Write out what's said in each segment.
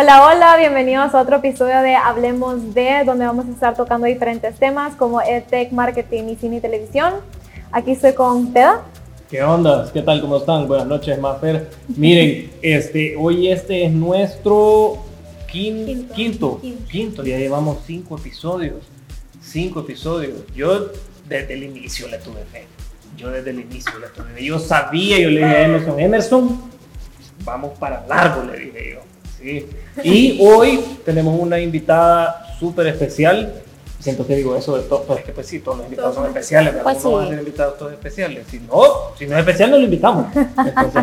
Hola, hola, bienvenidos a otro episodio de Hablemos de, donde vamos a estar tocando diferentes temas como EdTech, marketing y cine y televisión. Aquí estoy con Teda. ¿Qué onda? ¿Qué tal? ¿Cómo están? Buenas noches, Mafer. Miren, este, hoy este es nuestro quinto, quinto, quinto, ya llevamos cinco episodios. Cinco episodios. Yo desde el inicio le tuve fe. Yo desde el inicio le tuve fe. Yo sabía, yo le dije a Emerson, Emerson, vamos para largo, le dije yo. Y hoy tenemos una invitada súper especial. Siento que digo eso de todo, pues que pues sí, todos los invitados son especiales, ¿verdad? Pues no van a ser invitados todos especiales. Si no, si no es especial, no lo invitamos. Entonces,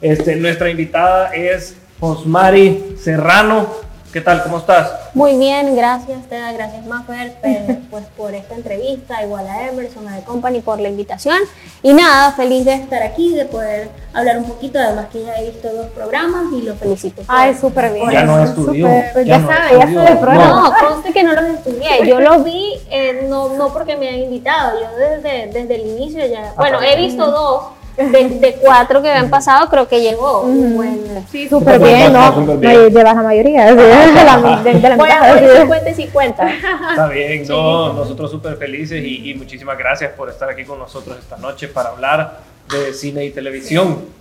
este, nuestra invitada es Osmari Serrano. ¿Qué tal? ¿Cómo estás? Muy bien, gracias, Teda, gracias Maffer, pues por esta entrevista, igual a Emerson, a The Company por la invitación. Y nada, feliz de estar aquí, de poder hablar un poquito, además que ya he visto dos programas y lo felicito. Ay, súper bien. Ya no estudió. Ya, ya, sabe, ya sabe el programa. No, conste que no los estudié, yo los vi, eh, no, no porque me han invitado, yo desde, desde el inicio ya, bueno, he visto dos de, cuatro que habían pasado, creo que llegó un buen. Sí, súper bien, ¿no? Bien. llevas la mayoría. sí, de la, de, de la a mitad, sí. 50 y 50. Está bien, no, nosotros súper felices y, y muchísimas gracias por estar aquí con nosotros esta noche para hablar de cine y televisión.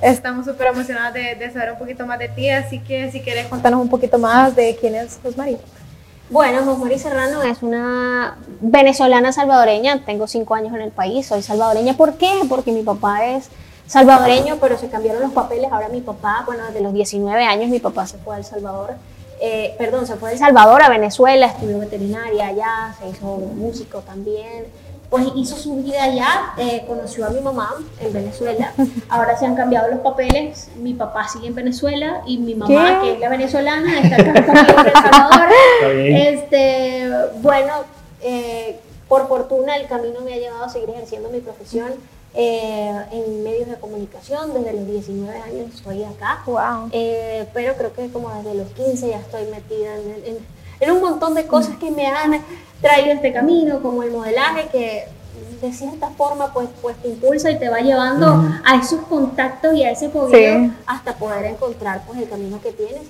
Estamos súper emocionadas de, de saber un poquito más de ti, así que si quieres contarnos un poquito más de quién es Rosmarie. Bueno, Josmari Serrano es una venezolana salvadoreña. Tengo cinco años en el país, soy salvadoreña. ¿Por qué? Porque mi papá es salvadoreño, pero se cambiaron los papeles. Ahora mi papá, bueno, desde los 19 años mi papá se fue a El Salvador. Eh, perdón, se fue de El Salvador a Venezuela, estudió veterinaria allá, se hizo músico también. Pues hizo su vida allá, eh, conoció a mi mamá en Venezuela. Ahora se han cambiado los papeles. Mi papá sigue en Venezuela y mi mamá, ¿Qué? que es la venezolana, está acá conmigo en El Salvador. Este, bueno, eh, por fortuna el camino me ha llevado a seguir ejerciendo mi profesión eh, en medios de comunicación. Desde los 19 años estoy acá. Wow. Eh, pero creo que como desde los 15 ya estoy metida en, en- en un montón de cosas que me han traído este camino, como el modelaje, que de cierta forma pues, pues te impulsa y te va llevando a esos contactos y a ese poder Sí. hasta poder encontrar pues el camino que tienes.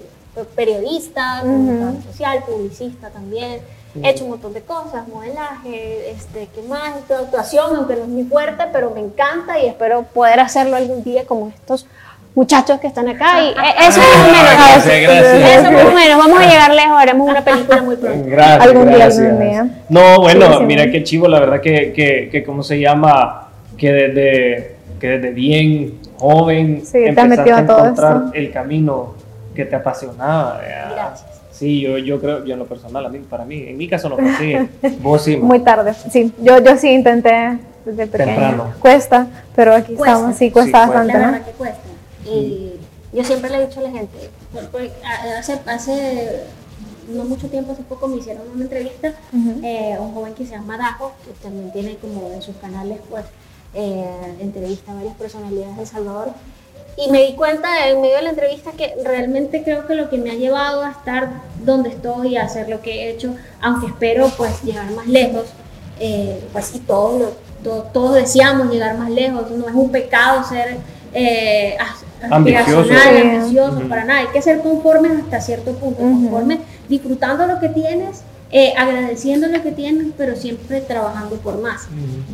Periodista, Ujú. comunicador social, publicista también. He hecho un montón de cosas, modelaje, este, ¿qué más? Actuación, aunque no es muy fuerte, pero me encanta y espero poder hacerlo algún día como estos muchachos que están acá. Y eh, eso más o menos. Gracias, gracias. Eso más o menos. Vamos a llegar lejos, haremos una película muy pronto. Gracias. Algún día, gracias. algún día. No, bueno, Sí, sí. mira qué chivo, la verdad que, que, que ¿cómo se llama? Que desde, que desde bien joven Sí, te has empezaste metido a a todo encontrar el camino que te apasionaba. ¿verdad? Gracias. Sí, yo, yo creo, yo en lo personal, a mí, para mí, en mi caso no fue así. Vos sí. Muy tarde, sí. Yo, yo sí intenté desde pequeña. Temprano. Cuesta, pero aquí Cuesta. estamos, sí, cuesta Sí, cuesta. bastante, La ¿no? verdad que cuesta. Y yo siempre le he dicho a la gente, por- a- hace, hace no mucho tiempo, hace poco me hicieron una entrevista eh, a un joven que se llama Dajo, que también tiene como en sus canales, pues, eh, entrevista a varias personalidades de El Salvador. Y me di cuenta en medio de la entrevista que realmente creo que lo que me ha llevado a estar donde estoy, a hacer lo que he hecho, aunque espero pues llegar más lejos, eh, pues sí, todos, lo- to- todos deseamos llegar más lejos, no es un pecado ser eh, as- Ambicioso. aspiracional, Sí. ambicioso, Ujú. para nada, hay que ser conformes hasta cierto punto, Ujú. conformes, disfrutando lo que tienes, eh, agradeciendo lo que tienes, pero siempre trabajando por más.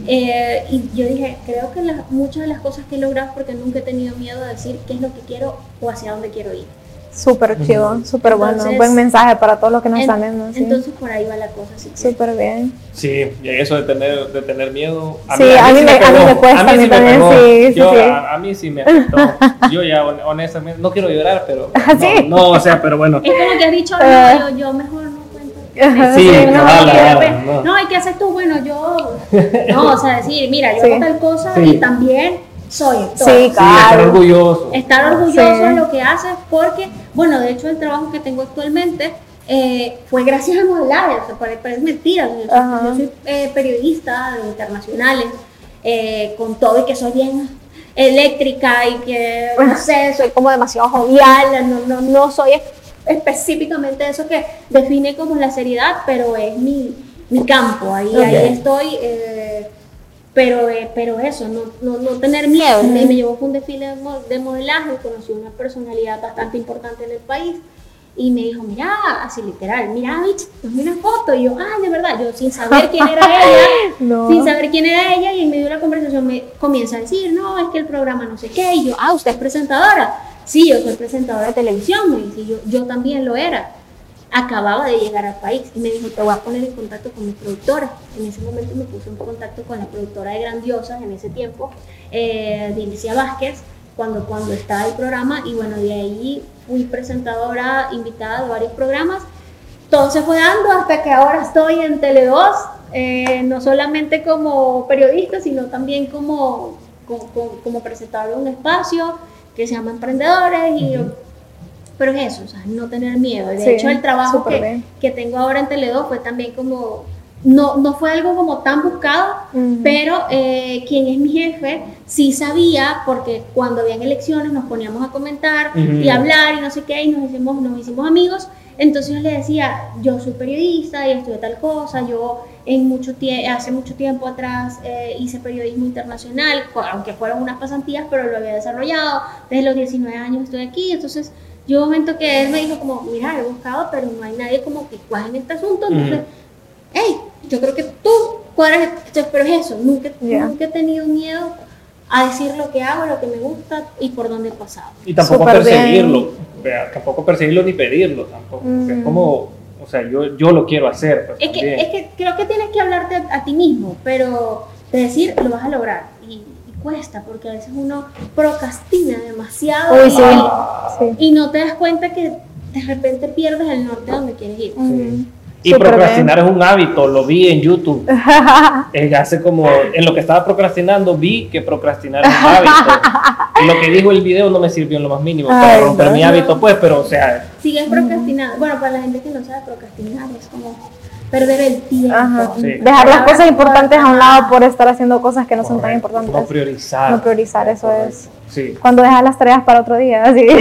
Eh, y yo dije, creo que las- muchas de las cosas que he logrado es porque nunca he tenido miedo a decir qué es lo que quiero o hacia dónde quiero ir. Súper chido, súper bueno. Buen mensaje para todos los que nos En- están viendo. Sí. Entonces por ahí va la cosa. Que- Súper bien. Sí, y eso de tener, de tener miedo. Sí, a mí me- a mí me cuesta, a mí me también, pegó. sí, sí, Yo, sí. A, a mí sí me afectó. Yo ya, hon- honestamente, no quiero llorar, pero. ¿Ah, sí? No, no, o sea, pero bueno. Es como que has dicho, no, yo, yo mejor no cuento. Sí, sí, no, no. no, ¿y qué haces tú? Bueno, yo. No, o sea, decir, mira, yo Sí. hago tal cosa Sí. y también soy actor. Sí, Sí, estar claro. orgulloso. Estar orgulloso Sí. de lo que haces, porque, bueno, de hecho, el trabajo que tengo actualmente eh, fue gracias al modelaje, o sea, parece mentira. Yo soy, Ajá. yo soy, eh, periodista de internacionales, eh, con todo y que soy bien eléctrica y que, no sé, soy como demasiado jovial, no, no, no soy es- específicamente eso que define como la seriedad, pero es mi, mi campo, ahí, ahí estoy. Pero, eh, pero eso, no, no, no tener miedo. Me, me llevó fue un desfile de modelaje, conocí una personalidad bastante importante en el país y me dijo, mira, así literal, mira, bitch, tomé una foto. Y yo, ah, de verdad, yo sin saber quién era ella, sin saber quién era ella, y en medio de la conversación me comienza a decir, no, es que el programa no sé qué. Y yo, ah, usted es presentadora. Sí, yo soy presentadora de televisión, me dice, yo, yo también lo era. Acababa de llegar al país y me dijo, te voy a poner en contacto con mi productora. En ese momento me puse en contacto con la productora de Grandiosas en ese tiempo, eh, de Vázquez cuando, cuando estaba el programa y bueno, de ahí fui presentadora invitada a varios programas. Todo se fue dando hasta que ahora estoy en Tele2, eh, no solamente como periodista, sino también como, como, presentadora de un espacio que se llama Emprendedores. Y, Pero es eso, o sea, no tener miedo. De hecho, el trabajo que, que, tengo ahora en Tele2 fue también como no, no fue algo como tan buscado, pero eh, quien es mi jefe sí sabía, porque cuando habían elecciones nos poníamos a comentar y hablar y no sé qué, y nos hicimos, nos hicimos amigos. Entonces yo le decía, yo soy periodista y estudié tal cosa, yo en mucho hace mucho tiempo atrás eh, hice periodismo internacional, aunque fueron unas pasantías, pero lo había desarrollado, desde los 19 años estoy aquí, entonces yo un momento que él me dijo como, mira, he buscado, pero no hay nadie como que cuaje en este asunto, entonces hey, yo creo que tú cuadras, pero es eso, nunca, nunca he tenido miedo a decir lo que hago, lo que me gusta y por dónde he pasado. Y tampoco perseguirlo, tampoco perseguirlo ni pedirlo, tampoco. Es mm. como, o sea, yo, yo lo quiero hacer. Pues, es, que, es, que, creo que tienes que hablarte a, ti mismo, pero de decir lo vas a lograr. Cuesta, porque a veces uno procrastina demasiado y, no te das cuenta que de repente pierdes el norte donde quieres ir. Y procrastinar es un hábito, lo vi en YouTube. eh, hace como, en lo que estaba procrastinando, vi que procrastinar es un hábito. y lo que dijo el video no me sirvió en lo más mínimo para romper mi hábito, pues, pero o sea. Sigues procrastinando. Bueno, para la gente que no sabe procrastinar, es como perder el tiempo. Dejar las cosas importantes a un lado por estar haciendo cosas que no son tan importantes. No priorizar. No priorizar, eso es. Cuando dejas las tareas para otro día, así.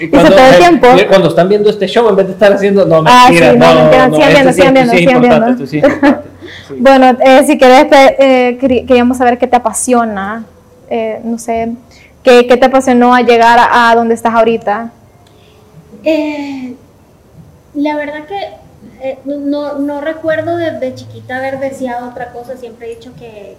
Y, cuando, tiempo. cuando están viendo este show, en vez de estar haciendo, no, ah, mentira, sí, no, no, no, sigan viendo, sigan viendo, sigan viendo. Bueno, eh, si querés, eh, queríamos saber qué te apasiona, eh, no sé, ¿qué, ¿qué, te apasionó a llegar a donde estás ahorita? Eh, la verdad que eh, no, no, recuerdo desde chiquita haber deseado otra cosa, siempre he dicho que,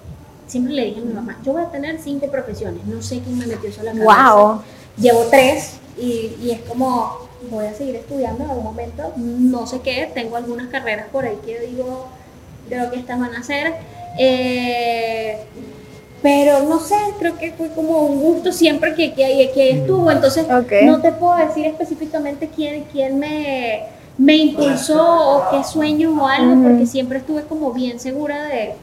siempre le dije a mi mamá, yo voy a tener cinco profesiones, no sé quién me metió eso la cabeza. Wow. Llevo tres y, y, es como, voy a seguir estudiando en algún momento, no sé qué, tengo algunas carreras por ahí que digo, creo que estas van a ser. Eh, pero no sé, creo que fue como un gusto siempre que, que, que estuvo, entonces no te puedo decir específicamente quién, quién me me impulsó o qué sueño o algo, porque siempre estuve como bien segura de,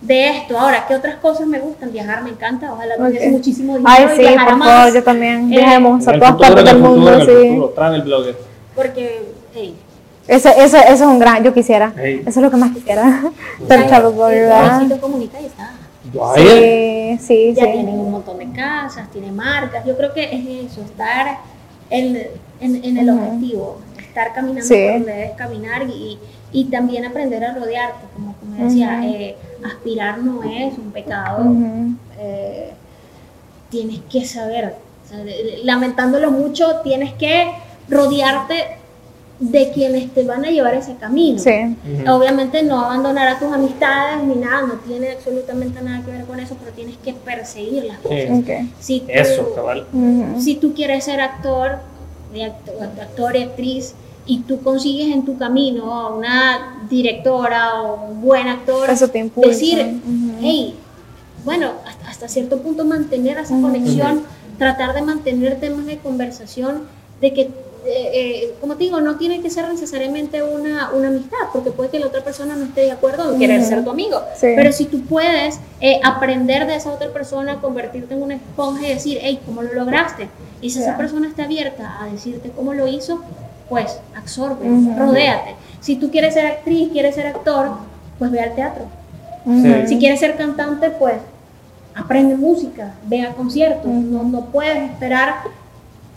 de esto. Ahora, ¿qué otras cosas me gustan? Viajar me encanta, ojalá tuviese muchísimo dinero Ay, sí, y viajar por favor, yo también. Eh, Viajemos a todas partes del mundo, sí. travel blogger. Porque, hey. Eso, eso, eso es un gran, yo quisiera. Eso es lo que más quisiera. Ser travel blogger, ¿verdad? comunita y está. Sí, sí, ya tienen un montón de casas, tienen marcas. Yo creo que es eso, estar en, en, en el objetivo estar caminando por donde debes caminar y, y, también aprender a rodearte, como, como decía, eh, aspirar no es un pecado, eh, tienes que saber, lamentándolo mucho, tienes que rodearte de quienes te van a llevar ese camino. Obviamente no abandonar a tus amistades ni nada, no tiene absolutamente nada que ver con eso, pero tienes que perseguir las cosas. Si eso, cabal. Si tú quieres ser actor, actor y actriz, y tú consigues en tu camino a una directora o un buen actor, Eso te impulsa. decir, hey, bueno, hasta, cierto punto mantener esa conexión, tratar de mantener temas de conversación, de que, eh, eh, como te digo, no tiene que ser necesariamente una, una, amistad, porque puede que la otra persona no esté de acuerdo en querer ser tu amigo, pero si tú puedes eh, aprender de esa otra persona, convertirte en una esponja y decir, hey, ¿cómo lo lograste? Y si esa persona está abierta a decirte cómo lo hizo, pues absorbe, rodéate. Si tú quieres ser actriz, quieres ser actor, pues ve al teatro. Si quieres ser cantante, pues aprende música, ve a conciertos. no, no, puedes esperar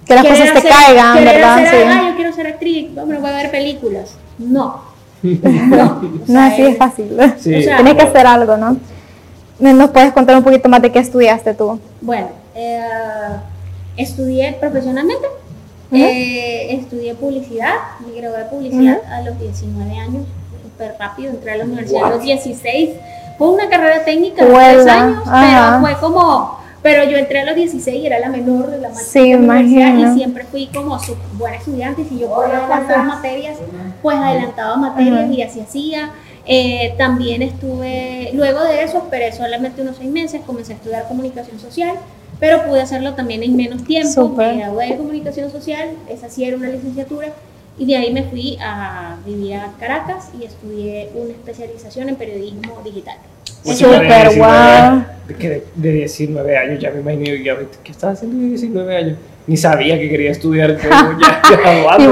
que las cosas te caigan, ¿verdad? ah, yo quiero ser actriz, bueno, voy a ver películas. No. no, no así es fácil. Tienes que hacer algo, ¿no? ¿Nos puedes contar un poquito más de qué estudiaste tú? Bueno, eh, estudié profesionalmente Eh, estudié publicidad, me gradué de publicidad a los 19 años, súper rápido, entré a la universidad a los 16. Fue una carrera técnica de tres años, pero fue como pero yo entré a los 16 y era la menor de la sí, universidad y siempre fui como buena estudiante. Si yo podía adelantar materias, pues adelantaba materias y así hacía. Eh, también estuve, luego de eso, esperé solamente unos seis meses, comencé a estudiar comunicación social, pero pude hacerlo también en menos tiempo. Me gradué de comunicación social, esa sí era una licenciatura, y de ahí me fui a vivir a Caracas y estudié una especialización en periodismo digital. Súper guau. De, de 19 años, ya me imagino, ya, ¿qué estaba haciendo de 19 años? Ni sabía que quería estudiar, pero ya, ya y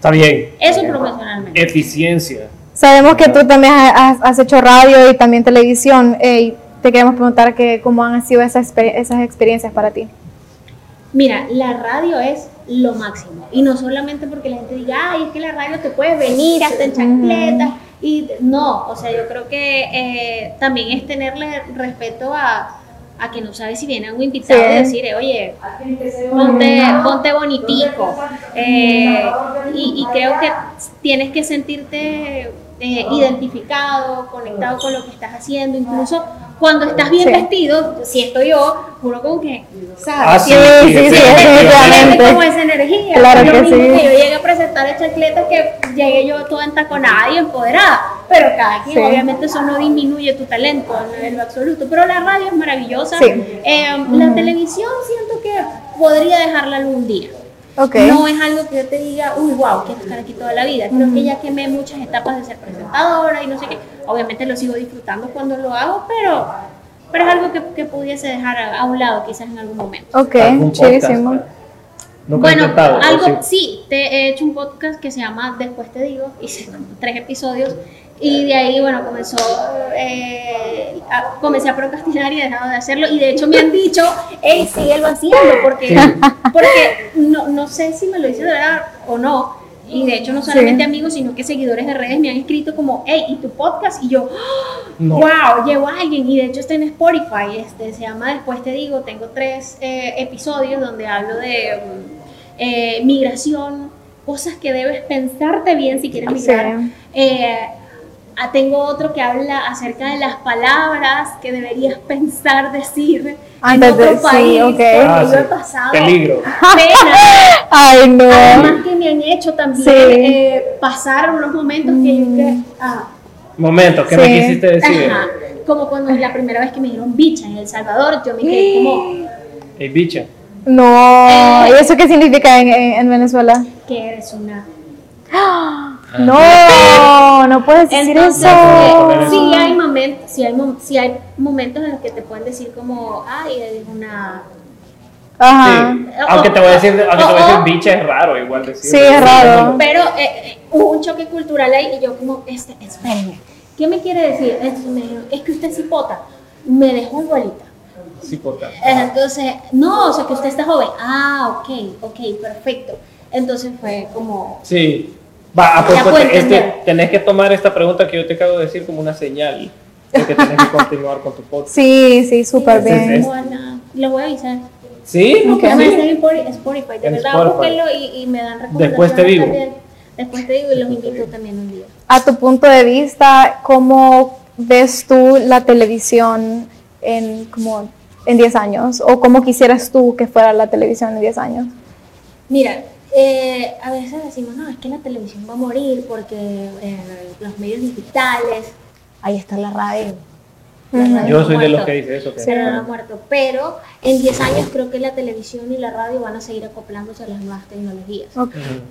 Está bien. Eso profesionalmente. Eficiencia. Sabemos que tú también has, hecho radio y también televisión. Te queremos preguntar que, cómo han sido esas, esas experiencias para ti. Mira, la radio es lo máximo. Y no solamente porque la gente diga, ay, es que la radio te puede venir hasta en chancletas. Y no, o sea, yo creo que eh, también es tenerle respeto a, a que no sabes si viene un invitado y decir, oye, ponte, ponte bonitico. Eh, y, y, creo que tienes que sentirte eh, identificado, conectado con lo que estás haciendo, incluso cuando estás bien vestido, si estoy yo, juro como que, ¿sabes? Ah, sí, sí, sí, definitivamente. como esa energía. Claro que sí. Que yo llegué a presentar el chancletas que llegué yo toda entaconada y empoderada, pero cada quien, obviamente eso no disminuye tu talento en lo absoluto, pero la radio es maravillosa. Eh, la televisión siento que podría dejarla algún día. No es algo que yo te diga, uy, wow, quiero estar aquí toda la vida. Creo que ya quemé muchas etapas de ser presentadora y no sé qué. Obviamente lo sigo disfrutando cuando lo hago, pero, pero es algo que, que pudiese dejar a, un lado quizás en algún momento. Ok, chidísimo. bueno, algo, sí, te he hecho un podcast que se llama Después te digo, hice tres episodios y de ahí, bueno, comenzó, eh, a, comencé a procrastinar y he dejado de hacerlo. Y de hecho me han dicho, hey, síguelo haciendo, porque, porque no, no sé si me lo dice de verdad o no. Y de hecho no solamente amigos, sino que seguidores de redes me han escrito como, hey, ¿y tu podcast? Y yo, wow, llevo a alguien. Y de hecho está en Spotify, este, se llama Después Te Digo, tengo tres eh, episodios donde hablo de eh, migración, cosas que debes pensarte bien si quieres migrar. Eh, Ah, tengo otro que habla acerca de las palabras que deberías pensar decir en otro país. Sí, okay. ah, yo he pasado Peligro. pena. Ay, no. Además que me han hecho también eh, pasar unos momentos que yo que, ah, Momentos, ¿qué me quisiste decir? Ajá. Como cuando la primera vez que me dijeron bicha en El Salvador, yo me quedé como... ¿Hey, bicha? No, eh, ¿y eso qué significa en, en Venezuela? Que eres una... No, no puedes decir eso. Eh, sí hay momentos, sí hay, hay momentos en los que te pueden decir como, ay, es una Ajá. Aunque te voy a decir, aunque te voy a decir bicha es raro igual decir. Sí, es raro. Pero eh, hubo un choque cultural ahí y yo como, este, espérenme, ¿qué me quiere decir? Entonces me dijeron, es que usted es cipota. Me dejó igualita. Cipota. Entonces, no, o sea que usted está joven. Ah, ok, ok, perfecto. Entonces fue como... Sí. Va, pues, pues este, tenés que tomar esta pregunta que yo te acabo de decir como una señal de que tenés que continuar con tu podcast. Sí, sí, súper bien. Lo voy a avisar. Sí, no okay. en Spotify. De verdad, búsquenlo y, y, me dan recomendaciones. Después te digo. Después te digo y los invito también un día. A tu punto de vista, ¿cómo ves tú la televisión en como en 10 años? ¿O cómo quisieras tú que fuera la televisión en 10 años? Mira, eh, a veces decimos, no, es que la televisión va a morir porque eh, los medios digitales, ahí está la radio. Yo soy de los que dice eso. Pero no ha muerto. Pero en 10 años creo que la televisión y la radio van a seguir acoplándose a las nuevas tecnologías.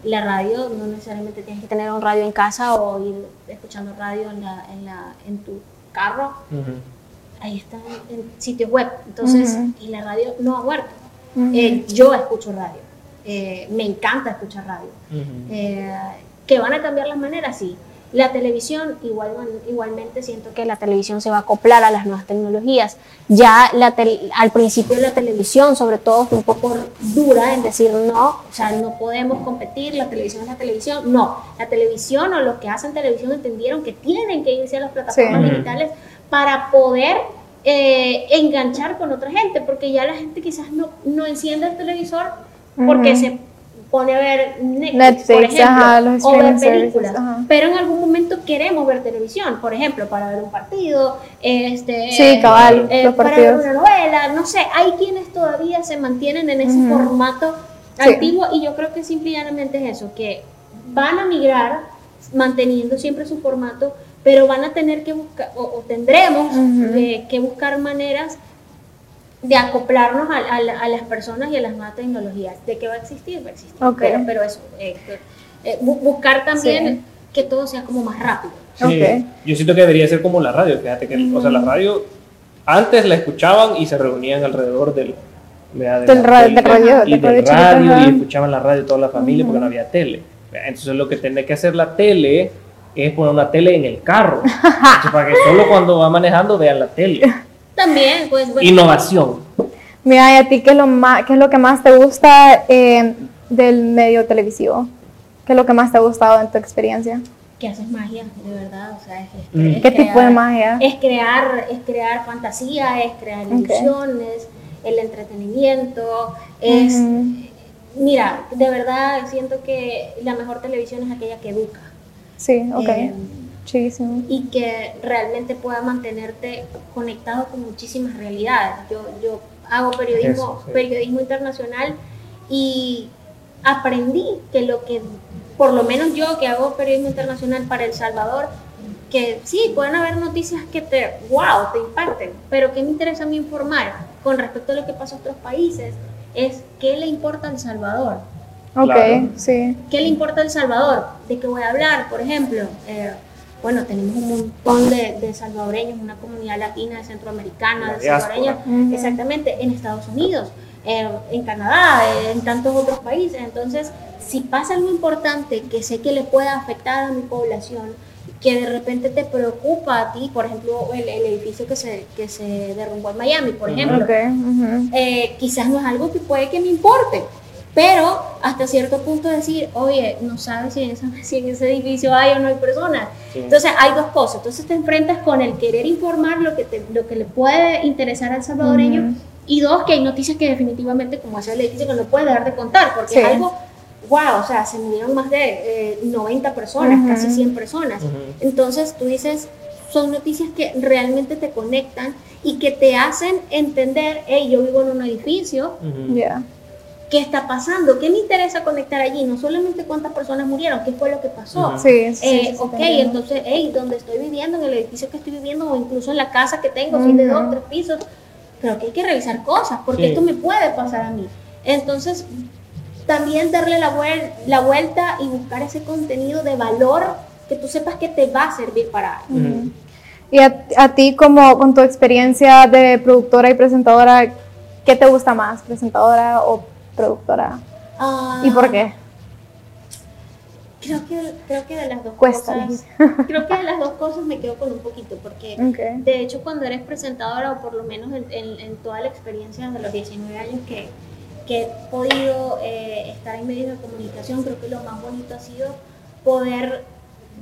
La radio no necesariamente tienes que tener un radio en casa o ir escuchando radio en, la, en, la, en tu carro. Ahí está en sitios web. Entonces, y la radio no ha muerto. Eh, yo escucho radio. Eh, me encanta escuchar radio. Eh, ¿Que van a cambiar las maneras? Sí. La televisión, igual, igualmente siento que la televisión se va a acoplar a las nuevas tecnologías. Ya la al principio la televisión, sobre todo, fue un poco dura en decir no, o sea, no podemos competir, la televisión es la televisión. No, la televisión o los que hacen televisión entendieron que tienen que irse a las plataformas digitales para poder eh, enganchar con otra gente, porque ya la gente quizás no, no enciende el televisor porque se pone a ver Netflix, por ejemplo, o ver películas. Pero en algún momento queremos ver televisión, por ejemplo, para ver un partido, este, sí, cabal, eh, para ver una novela, no sé, hay quienes todavía se mantienen en ese formato antiguo y yo creo que simple y llanamente es eso, que van a migrar manteniendo siempre su formato, pero van a tener que buscar, o, tendremos que buscar maneras de acoplarnos a, las personas y a las nuevas tecnologías. ¿De qué va a existir? Va a existir. Pero, pero, eso, eh, eh, buscar también que todo sea como más rápido. Yo siento que debería ser como la radio, fíjate que, o sea, la radio antes la escuchaban y se reunían alrededor del, del, radio, y del radio y escuchaban la radio toda la familia porque no había tele. Entonces lo que tiene que hacer la tele es poner una tele en el carro, para que solo cuando va manejando vean la tele. También, pues. Innovación. Mira, ¿y a ti qué es lo, más, qué es lo que más te gusta eh, del medio televisivo? ¿Qué es lo que más te ha gustado en tu experiencia? que haces magia, de verdad, o sea, es, mm. ¿Qué tipo de magia? Es crear, es crear fantasía, es crear ilusiones, el entretenimiento, es, mira, de verdad siento que la mejor televisión es aquella que educa. Sí, ok. Eh, y que realmente pueda mantenerte conectado con muchísimas realidades. Yo, yo hago periodismo, periodismo internacional y aprendí que lo que, por lo menos yo que hago periodismo internacional para El Salvador, que sí, pueden haber noticias que te, wow, te impacten, pero que me interesa a mí informar con respecto a lo que pasa en otros países es qué le importa a El Salvador. Ok, sí. ¿Qué le importa a El Salvador? ¿De qué voy a hablar? Por ejemplo, eh, bueno, tenemos un montón de, salvadoreños, una comunidad latina, centroamericana, de salvadoreños, exactamente, en Estados Unidos, eh, en Canadá, en tantos otros países. Entonces, si pasa algo importante que sé que le pueda afectar a mi población, que de repente te preocupa a ti, por ejemplo, el, edificio que se, que se derrumbó en Miami, por ejemplo, eh, quizás no es algo que puede que me importe, pero hasta cierto punto decir, oye, no sabes si en, ese edificio hay o no hay personas. Entonces hay dos cosas. Entonces te enfrentas con el querer informar lo que, lo que le puede interesar al salvadoreño y dos, que hay noticias que definitivamente, como ese edificio, que no puede dejar de contar, porque es algo, wow, o sea, se murieron más de 90 eh, personas, casi 100 personas. Entonces tú dices, son noticias que realmente te conectan y que te hacen entender, hey, yo vivo en un edificio. ya qué está pasando, qué me interesa conectar allí, no solamente cuántas personas murieron, qué fue lo que pasó. Sí, sí, eh, ok, entonces, hey, donde estoy viviendo, en el edificio que estoy viviendo o incluso en la casa que tengo, fin de dos, tres pisos, creo que hay que revisar cosas, porque esto me puede pasar a mí. Entonces, también darle la, la vuelta y buscar ese contenido de valor que tú sepas que te va a servir para algo. Y a, a, ti, como con tu experiencia de productora y presentadora, ¿qué te gusta más, presentadora o productora? Ah. ¿Y por qué? Creo que, creo que de las dos cosas. creo que de las dos cosas me quedo con un poquito, porque de hecho, cuando eres presentadora, o por lo menos en, toda la experiencia de los 19 años que, que he podido eh, estar en medios de comunicación, creo que lo más bonito ha sido poder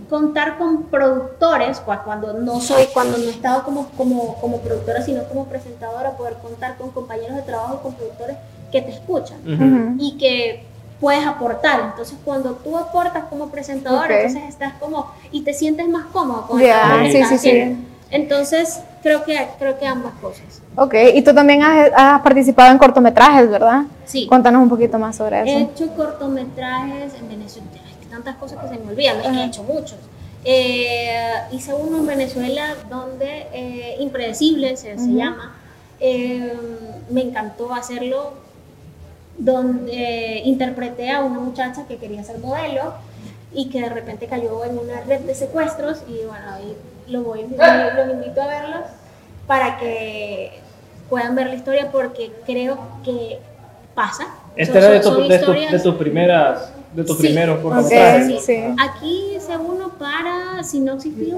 contar con productores, cuando no soy, cuando no he estado como, como, como productora, sino como presentadora, poder contar con compañeros de trabajo, con productores que te escuchan y que puedes aportar. Entonces, cuando tú aportas como presentador, entonces estás como y te sientes más cómodo con sí, sí, sí. Entonces, creo que creo que ambas cosas. Ok, y tú también has, participado en cortometrajes, ¿verdad? Sí. Cuéntanos un poquito más sobre eso. He hecho cortometrajes en Venezuela, hay tantas cosas que se me olvidan, he hecho muchos. Eh, hice uno en Venezuela donde eh, Impredecible se, se llama. Eh, me encantó hacerlo donde interpreté a una muchacha que quería ser modelo y que de repente cayó en una red de secuestros y bueno, ahí lo voy, los invito a verlos para que puedan ver la historia porque creo que pasa. Este era de, tus primeras de tus primeros okay, sí, Aquí hice uno para Sinoxi Film,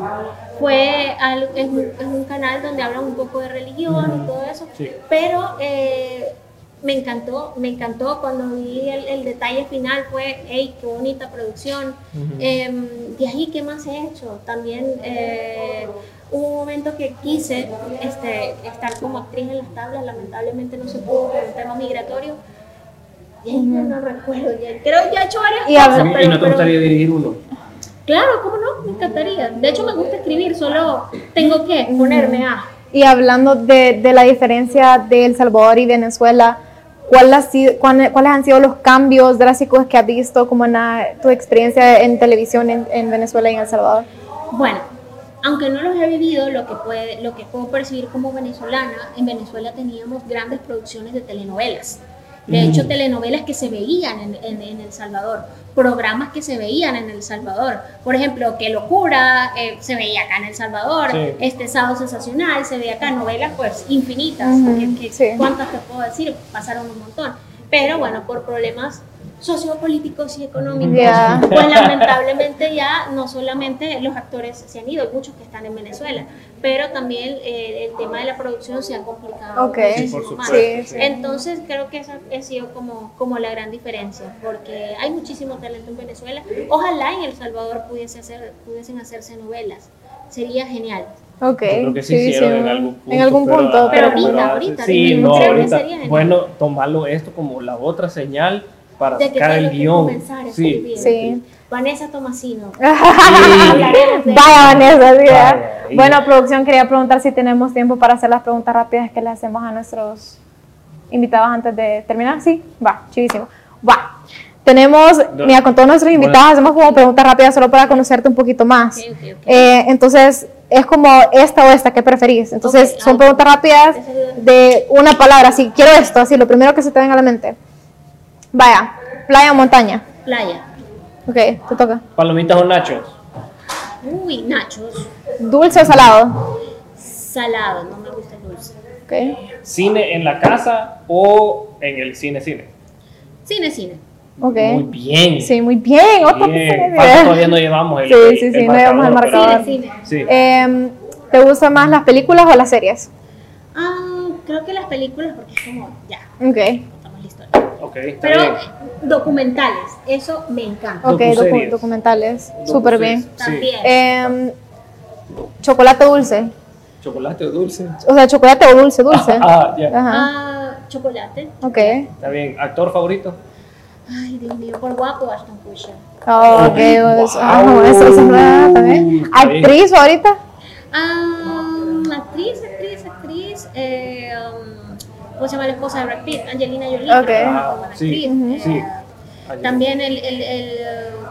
fue es, un, canal donde hablan un poco de religión y todo eso, pero eh, me encantó, me encantó cuando vi el, detalle final, fue, hey, qué bonita producción. Em, de ahí, ¿qué más he hecho? También eh, hubo un momento que quise este, estar como actriz en las tablas, lamentablemente no se pudo por un tema migratorio, Y ahí no recuerdo, ya, creo que ya he hecho varias y cosas. ¿Y no te gustaría dirigir uno? Claro, ¿cómo no? Me encantaría. De hecho, me gusta escribir, solo tengo que ponerme a... Y hablando de, de la diferencia de El Salvador y Venezuela, ¿cuál ha sido, ¿cuáles han sido los cambios drásticos que has visto como en tu experiencia en televisión en, en, Venezuela y en El Salvador? Bueno, aunque no los he vivido, lo que, puede, lo que puedo percibir como venezolana, en Venezuela teníamos grandes producciones de telenovelas. De hecho, telenovelas que se veían en, en, El Salvador, programas que se veían en El Salvador. Por ejemplo, Qué locura, eh, se veía acá en El Salvador, este Sábado Sensacional, se veía acá, novelas pues infinitas. ¿Cuántas te puedo decir? Pasaron un montón. Pero bueno, por problemas sociopolíticos y económicos, pues lamentablemente ya no solamente los actores se han ido, hay muchos que están en Venezuela, pero también eh, el tema de la producción se ha complicado muchísimo más. Entonces creo que esa ha sido como, como la gran diferencia, porque hay muchísimo talento en Venezuela. Ojalá en El Salvador pudiese hacer, pudiesen hacerse novelas, sería genial. Ok. creo que sí, hicieron en algún punto. En algún punto, pero, ahorita, ahorita. Sí, no, ahorita. Bueno, tomarlo esto como la otra señal para de sacar el guion. Sí. sí. Vanessa Tomasino. Vaya Vanessa, Bueno, producción, quería preguntar si tenemos tiempo para hacer las preguntas rápidas que le hacemos a nuestros invitados antes de terminar. Sí, va, chivísimo. Va. Tenemos, mira, con todos nuestros invitados hacemos como preguntas rápidas solo para conocerte un poquito más. Eh, entonces, es como esta o esta, ¿qué preferís? Entonces, son preguntas rápidas de una palabra. Si quiero esto, así, lo primero que se te venga a la mente. Vaya, playa o montaña. Playa. Ok, te toca. ¿Palomitas o nachos? Uy, nachos. ¿Dulce o salado? Salado, no me gusta el dulce. Ok. ¿Cine en la casa o en el cine cine? Cine cine. Okay. Muy bien. Sí, muy bien. Otra bien. todavía no llevamos el Sí, sí, sí, no llevamos el marcador. Cine, cine. Sí. Eh, ¿Te gustan más las películas o las series? Ah, creo que las películas porque es como, ya. Ok. Pero documentales, eso me encanta. Ok, documentales, súper bien. También. Eh, chocolate dulce. ¿Chocolate o dulce? O sea, chocolate o dulce, dulce. ah, ya. Ah, chocolate. Ok. Está bien. ¿Actor favorito? Ay, Dios mío, por guapo Ashton Kutcher. Oh, ok, pues, wow. eso, eso, eso también. ¿Actriz favorita? Ah, actriz, actriz, actriz. Eh, um, ¿cómo se llama la esposa de Brad Pitt? Angelina Jolie. Okay. Ah, sí, uh sí. También el, el, el,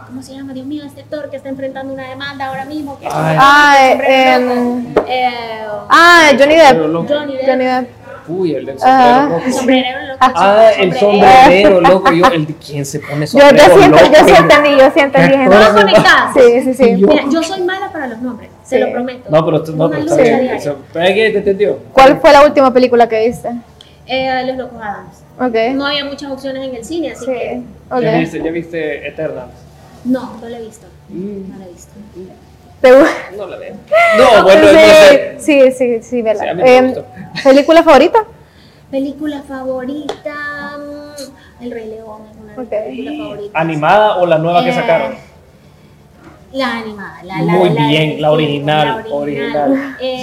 ¿cómo se llama? Dios mío, este actor que está enfrentando una demanda ahora mismo. Que ah, eh, eh, ah, Johnny Depp. Johnny Depp. Johnny Depp. Uy, el del sombrero loco. El sombrerero loco. Ah, el sombrerero loco. Yo, el de quién se pone sombrero yo, yo siento, loco. Yo sí entendí, yo sí entendí. ¿Todas conectadas? Sí, sí, sí. Mira, yo soy mala para los nombres, se lo prometo. No, pero, no, pero está bien. ¿Te entendió? ¿Cuál fue la última película que viste? Eh, Los Locos Adams. Okay. No había muchas opciones en el cine, así sí. que. Okay. ¿Ya, viste, ¿Ya viste Eternals? No, no la he visto. Mm. No la he visto. ¿Te no la veo. No, bueno, sí, no sé. Sí, sí, sí, vela. Sí, eh, ¿Película favorita? Película favorita. Mm, El Rey León es una okay. película favorita. ¿Animada o la nueva eh, que sacaron? La animada, la, la, Muy la, bien, la original. La original. original. Eh,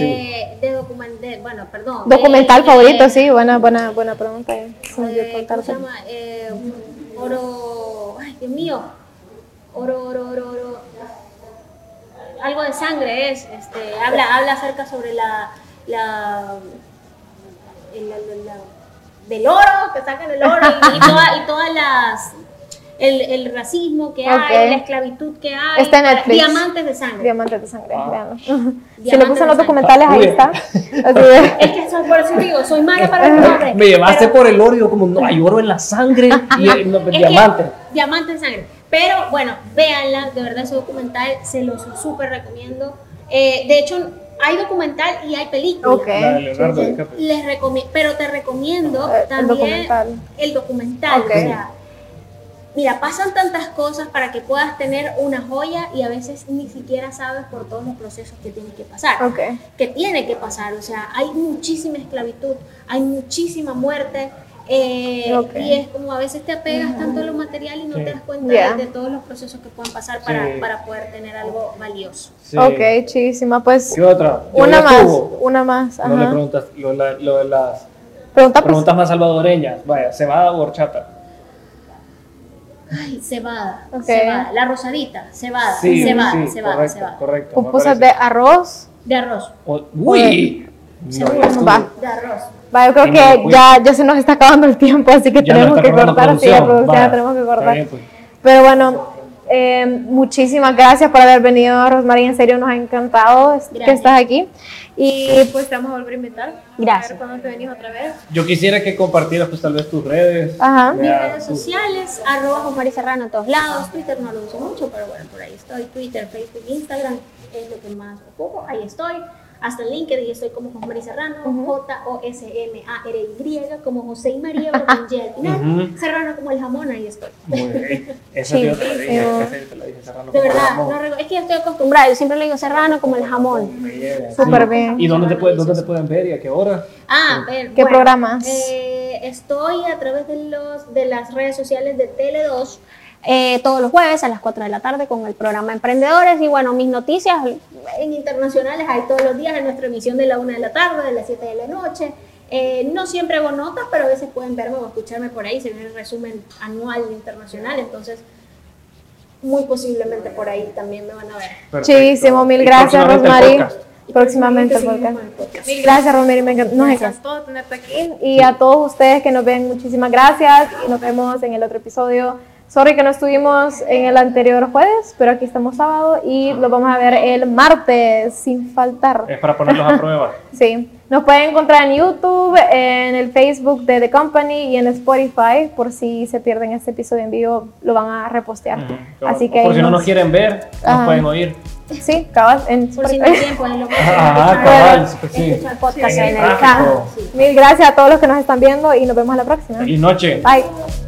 sí. De documental, bueno, perdón. Documental eh, favorito, sí, buena, buena, buena pregunta. Eh, ¿Cómo se llama? Eh, oro, ay, Dios mío. Oro, oro, oro, oro. Algo de sangre es, este, habla, habla acerca sobre la, la, el, la, la del oro, que sacan el oro y, y, toda, y el, el racismo que Okay. hay, la esclavitud que hay. Está en Netflix. Diamantes de sangre. Diamantes de sangre, Ah. Si le gustan de los documentales, ahí está. Así es. Es que soy, por eso digo, soy mala para los nombres. Me llevaste pero- por el oro y yo como, no, hay oro en la sangre y no, que- diamante. Diamante de sangre. Pero bueno, véanla, de verdad ese documental se los súper recomiendo. Eh, de hecho, hay documental y hay película. Ok. La de Leonardo Sí. Les pero te recomiendo Eh, el también documental. el documental. Ok. O sea, mira, pasan tantas cosas para que puedas tener una joya y a veces ni siquiera sabes por todos los procesos que tienes que pasar. Ok. que tiene que pasar. O sea, hay muchísima esclavitud, hay muchísima muerte. eh, Ok. Y es como a veces te apegas tanto a lo material y no Sí. te das cuenta Ya. de, de todos los procesos que pueden pasar para, Sí. para poder tener algo valioso. Sí. Ok, chísima. Pues ¿Qué otra? Una más, estuvo. una más. No le preguntas lo, la- lo de las Pregunta pues. preguntas más salvadoreñas. Vaya, cebada o horchata. Ay, cebada, cebada, la rosadita, cebada, sí, cebada, sí, cebada, correcto, cebada. Correcto, Pupusas de arroz. De arroz. uy, no, va. De arroz. Va, yo creo que ya, ya se nos está acabando el tiempo, así que tenemos que cortar, la producción tenemos que cortar. Pues. Pero bueno, eh, muchísimas gracias por haber venido, Rosmarie. En serio, nos ha encantado que estás aquí. Y pues te vamos a volver a invitar. Gracias. A ver te venís otra vez. Yo quisiera que compartieras, pues, tal vez tus redes. Ajá. Mis redes sociales, arroba Rosmarie Serrano a todos lados. Twitter no lo uso mucho, pero bueno, por ahí estoy. Twitter, Facebook, Instagram es lo que más ocupo. Ahí estoy hasta en LinkedIn estoy como José María Serrano, J-O-S-M-A-R-Y, como José y María, pero con Y al final. Serrano como el jamón, ahí estoy. Muy bien. Esa sí, te dije, te dije Serrano De verdad, no, es que ya estoy acostumbrada, yo siempre le digo Serrano como el jamón. Súper bien. ¿Y dónde te, pueden, dónde te pueden ver y a qué hora? Ah, ver, ¿Qué programas? Eh, estoy a través de, los, de las redes sociales de Tele2 eh, todos los jueves a las 4 de la tarde con el programa Emprendedores. Y bueno, mis noticias en internacionales hay todos los días en nuestra emisión de la 1 de la tarde, de las 7 de la noche. Eh, no siempre hago notas, pero a veces pueden verme o escucharme por ahí, se viene el resumen anual internacional, entonces muy posiblemente por ahí también me van a ver. Muchísimo, mil gracias Rosmarie. Próximamente el podcast. Mil gracias Rosmarie, nos encantó tenerte aquí. Y a todos ustedes que nos ven, muchísimas gracias y nos vemos en el otro episodio. Sorry que no estuvimos en el anterior jueves, pero aquí estamos sábado y lo vamos a ver el martes sin faltar. Es para ponerlos a prueba. sí. Nos pueden encontrar en YouTube, en el Facebook de The Company y en Spotify. Por si se pierden este episodio en vivo, lo van a repostear. Así que por si no nos quieren ver, nos pueden oír. Sí, cabal. En por si no tiempo, en lo Ah, cabal, sí. podcast Mil gracias a todos los que nos están viendo y nos vemos la próxima. Feliz noche. Bye.